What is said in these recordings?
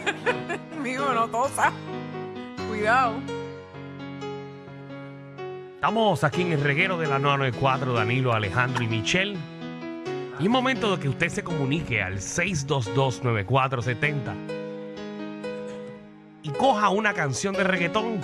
Mijo, no tosa. Cuidado. Estamos aquí en el reguero de la 994, Danilo, Alejandro y Michelle. Y es momento de que usted se comunique al 622-9470 y coja una canción de reggaetón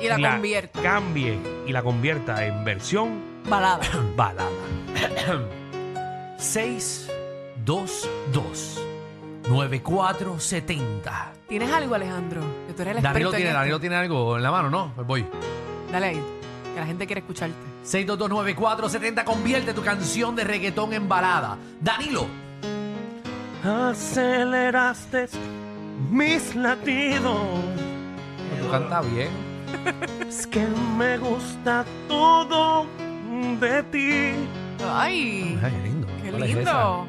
Y la convierta. cambie y la convierta en versión Balada. balada. 622 9470 ¿Tienes algo, Alejandro? Que tú eres el Danilo experto en tiene, esto. Danilo tiene algo en la mano, ¿no? Pues voy. Dale ahí. Que la gente quiere escucharte. 6229470 convierte tu canción de reggaetón en balada. Danilo. Aceleraste mis latidos. Tú cantas bien. Es que me gusta todo de ti. Ay, Ay, qué lindo. qué ¿Cuál es esa? lindo.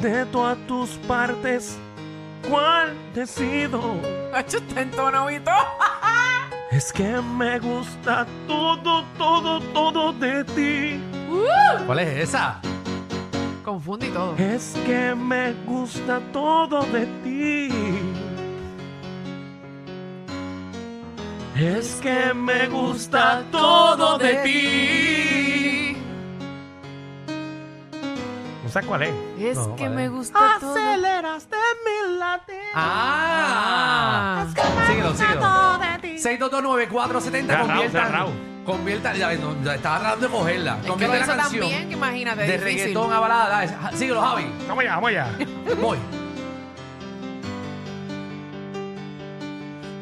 De todas tus partes, ¿cuál decido? Está en tono y todo. Es que me gusta todo, todo, todo de ti. ¿Cuál es esa? Confunde y todo. Es que me gusta todo de ti. Es que me gusta todo de ti. No sé cuál es. Es No, que vale. me gusta todo. Aceleraste mi latido. Ah. Síguelo, síguelo. 6229470 Cerrado, convierta. cerrado. Convierta. Ya, ves, no, ya estaba tratando de cogerla. Es que lo Convierte la canción bien que imagínate. de difícil. reggaetón a balada. Es- ja, Síguelo, Javi. Vamos allá, vamos allá. Voy.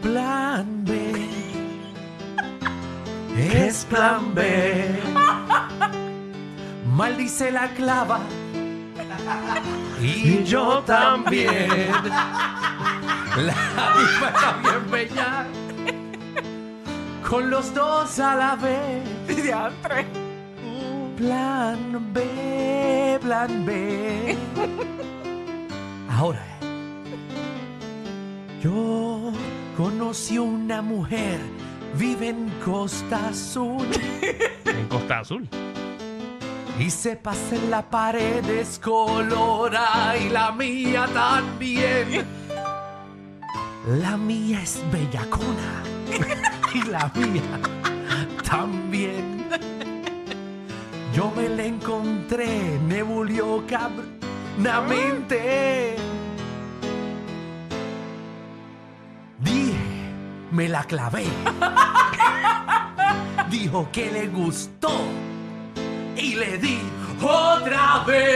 Plan B. Es plan B. Maldice la clava. Y yo también. La diva está bien bella. Con los dos a la vez. Diantre. Plan B, plan B. Ahora, yo conocí una mujer, vive en Costa Azul En Costa Azul. Y se pasa en la pared descolora y la mía también. La mía es bellacona y la mía también. Yo me la encontré, nebulió cabronamente. Dije, me la clavé. Dijo que le gustó y le di otra vez.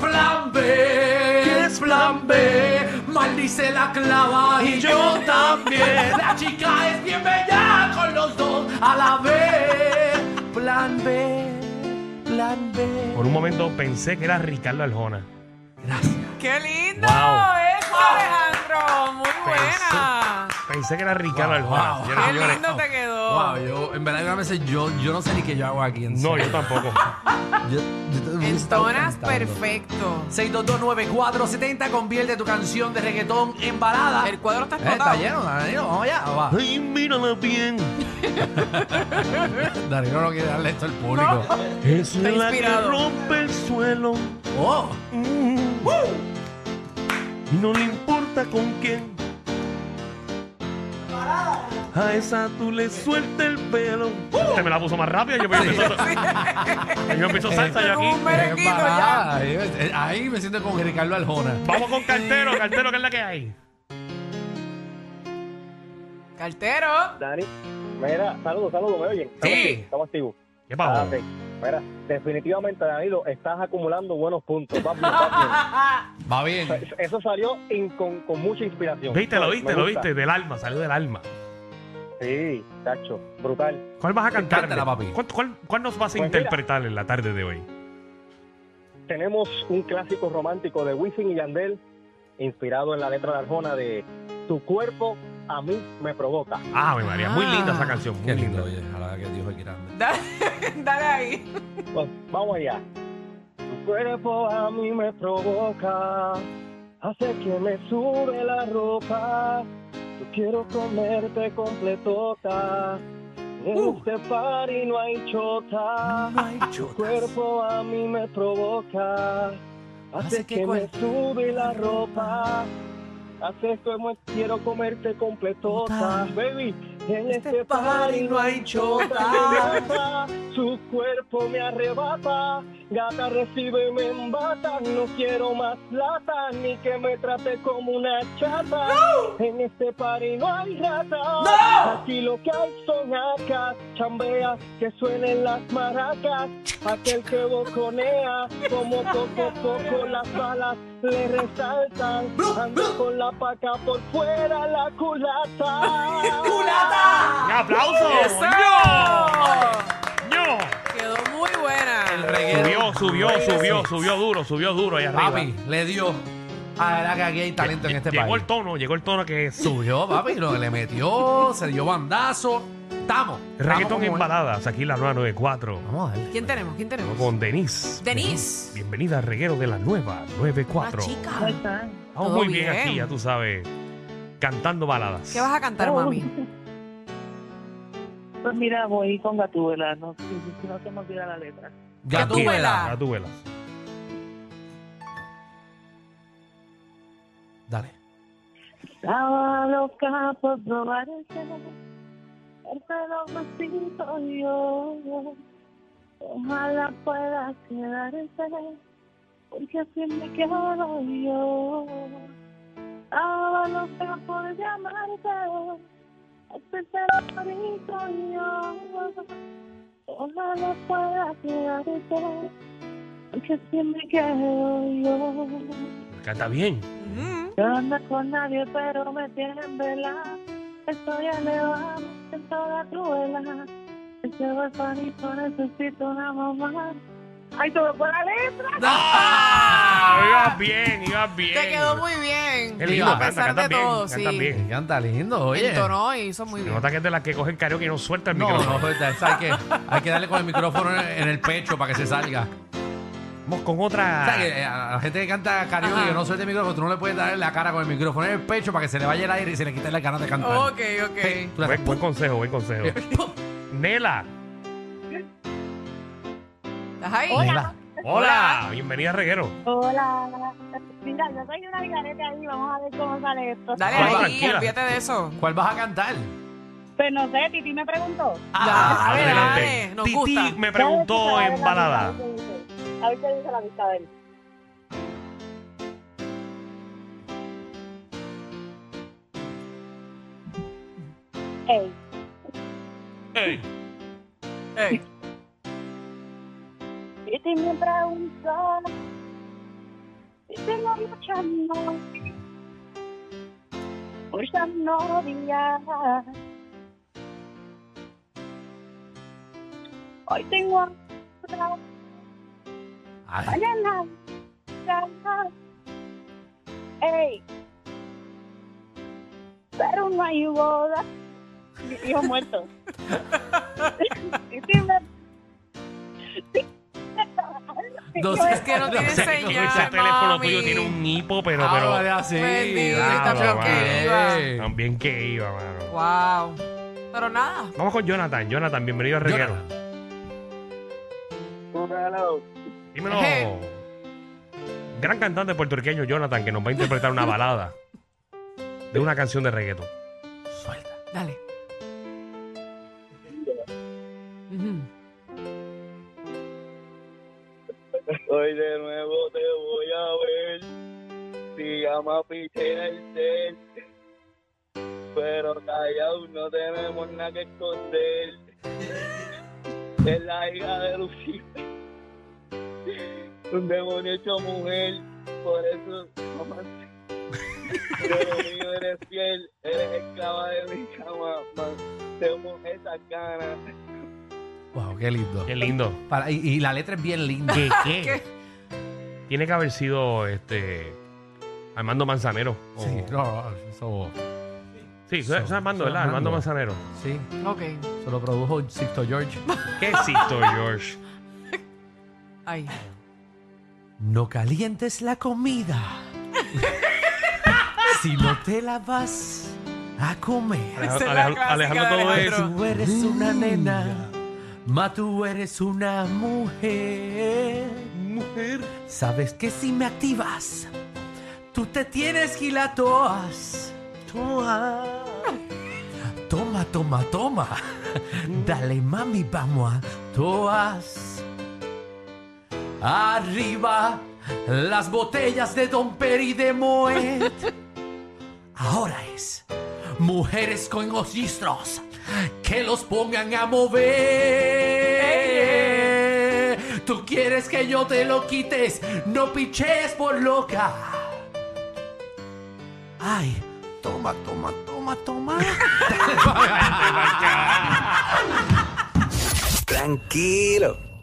Plan B, ¿qué es plan B? Maldice la clava y yo también. La chica es bien bella con los dos a la vez. Plan B, plan B. Por un momento pensé que era Ricardo Arjona. Gracias. ¡Qué lindo! Wow. ¡Eso, Alejandro! ¡Muy buena! Pensé que era Ricardo Wow, Arjona. wow. ¡Qué lindo te quedó! Wow, yo, en verdad, a veces yo, yo no sé ni qué yo hago aquí. En No, yo serio. tampoco. Yo, yo Entonas perfecto. 6229470 convierte tu canción de reggaetón en balada. El cuadro está Eh, explotado. está lleno, Danilo. Vamos allá. Va. Ay, mírala bien. Danilo no quiere darle esto al público. Es Está la que inspirado. rompe el suelo. Oh, Mm. Y no le importa con quién. A esa tú le suelta el pelo. Usted me la puso más rápido. Yo me empezó, yo empezó salsa yo aquí. merenguito ya. embarrada. Ahí, me- ahí me siento con Ricardo Arjona. Vamos con cartero, cartero, ¿qué es la que hay? Cartero. Dani, mira, saludos, saludos, ¿me oyen? Estamos Sí. activos, Estamos activos. ¿Qué Ah, pasó? ok. Mira, definitivamente, Danilo, estás acumulando buenos puntos. Vas bien, Va bien. bien. Eso salió in- con, con mucha inspiración. Viste, lo viste, lo viste. Del alma, salió del alma. Sí, tacho, brutal. ¿Cuál vas a cantar? Papi. ¿Cuál, cuál, cuál nos vas a Pues mira. interpretar en la tarde de hoy? Tenemos un clásico romántico de Wisin y Yandel, inspirado en la letra de Arjona de Tu cuerpo a mí me provoca. Ah, mi María, muy linda esa Ah. canción. Muy Qué lindo, linda. oye. Ojalá que Dios quiera. Dale, dale ahí. Pues, vamos allá. Tu cuerpo a mí me provoca, hace que me sube la ropa. Yo quiero comerte completota. En Uh. este party no hay chota. Tu cuerpo a mí me provoca, Haces que me sube la ropa. Haces como quiero comerte completota. Baby, en este party no hay chota. Su cuerpo me arrebata. Gata, recibe me embata. No quiero más lata, ni que me trate como una chata. En este party no hay rata. Aquí lo que hay son acas. Chambea, que suenen las maracas. Aquel que boconea, como poco poco las balas le resaltan. Ando con la paca por fuera, la culata. ¡Un aplauso! ¡Eso! ¡Ño! Quedó muy buena. El reguero. Subió, subió, subió, subió duro, subió duro ahí arriba. Papi, le dio. Ah, verdad que aquí hay talento en este llegó país. el tono, llegó el tono que es Subió, papi, lo que le metió, se dio bandazo. Estamos. en baladas, aquí la 994. Vamos a darle. ¿Quién tenemos? ¿Quién tenemos? Con Denise. Denise. Bienvenida al reguero de la nueva 94. Una chica. Estamos Todo muy bien, bien. aquí, ya tú sabes, cantando baladas. ¿Qué vas a cantar, mami? Pues mira, voy con Gatúbela, no, si, si no se me olvida la letra. Gatúbela. Gatúbela. Dale. Estaba loca por probar el cielo, el pelo vestido yo. Ojalá pueda quedarse, porque así me quedo yo. Estaba loca por llamarte, este favorito yo. Ojalá pueda quedarse, porque así me quedo yo. Canta bien. Ujú. Yo no ando con nadie, pero me tienen vela. Estoy elevado toda tu vela. Ese huerfanito necesito una mamá. ¡Ay, me fue la letra! ¡Ah! Ibas bien, ibas bien. Te quedó muy bien. Qué lindo, a canta, pesar canta de bien, todo, canta sí. bien. Canta lindo, oye. Entonó y hizo muy Se bien. nota que es de las que cogen karaoke y no suelta el No, micrófono. no, esa hay que, hay que darle con el micrófono en el pecho para que se salga. Vamos con O otra. sea, que eh, a la gente que canta karaoke Ajá. que no suelte el micrófono, tú no le puedes dar en la cara con el micrófono en el pecho para que se le vaya el aire y se le quite la ganas de cantar. Ok, ok. Tú le Buen, haces buen consejo, buen consejo. Nela. ¿Estás ahí? Nela. Hola. Bienvenida a Reguero. Hola. Mira, yo soy una garete ahí. Vamos a ver cómo sale esto. Dale Ah, ahí, tranquila. olvídate de eso. ¿Cuál vas a cantar? Pues no sé, Titi me preguntó. Ah, dale, adelante. dale, nos Titi gusta. me preguntó en balada. A ver. A ver qué dice la vista de él. Ey, Ey. Ey, Titi me preguntó si tengo muchas novias, muchas novias. Hoy tengo otra, Ay, mañana otra. Ey, pero no hay boda. Mi hijo muerto. No sé. es que no tiene con ese señal, teléfono tuyo tiene un hipo, pero, ah, pero. vale, así. Bendito, Ah, está pero que que iba. También que iba, mano. Wow. Pero nada. Vamos con Jonathan. Jonathan, bienvenido a Reguero. Jonathan. Dímelo. Gran cantante puertorriqueño Jonathan que nos va a interpretar una balada de una canción de reggaeton. Suelta. Dale. Hoy de nuevo te voy a ver. Si llama pichea el cel. Pero callado no tenemos nada que esconder. Es la hija de Lucifer. Un demonio hecho mujer. Por eso, mamá. Pero mío eres fiel. Eres esclava de mi cama. Mantemos esas ganas. Wow, qué lindo. Qué lindo. Para- y, y la letra es bien linda. ¿Qué, qué? ¿Qué? Tiene que haber sido este Armando Manzanero. o- Sí, no, no, eso. Sí, eso es So- Armando, ¿verdad? Armando Armando. Manzanero. Sí, Ok. se lo produjo Sixto George. ¿Qué cito, George? Ay. No calientes la comida. si no te la vas a comer. Es Alejandro, todo eso. Tú eres una nena, ma tú eres una mujer. mujer. Sabes que si me activas, tú te tienes que ir a toas. Toa. Toma, toma, toma. Dale, mami, vamos a toas. Arriba las botellas de Don Peri de Moet. Ahora es mujeres con registros que los pongan a mover. Tú quieres que yo te lo quites, no piches por loca. Ay, toma, toma, toma, toma. Tranquilo,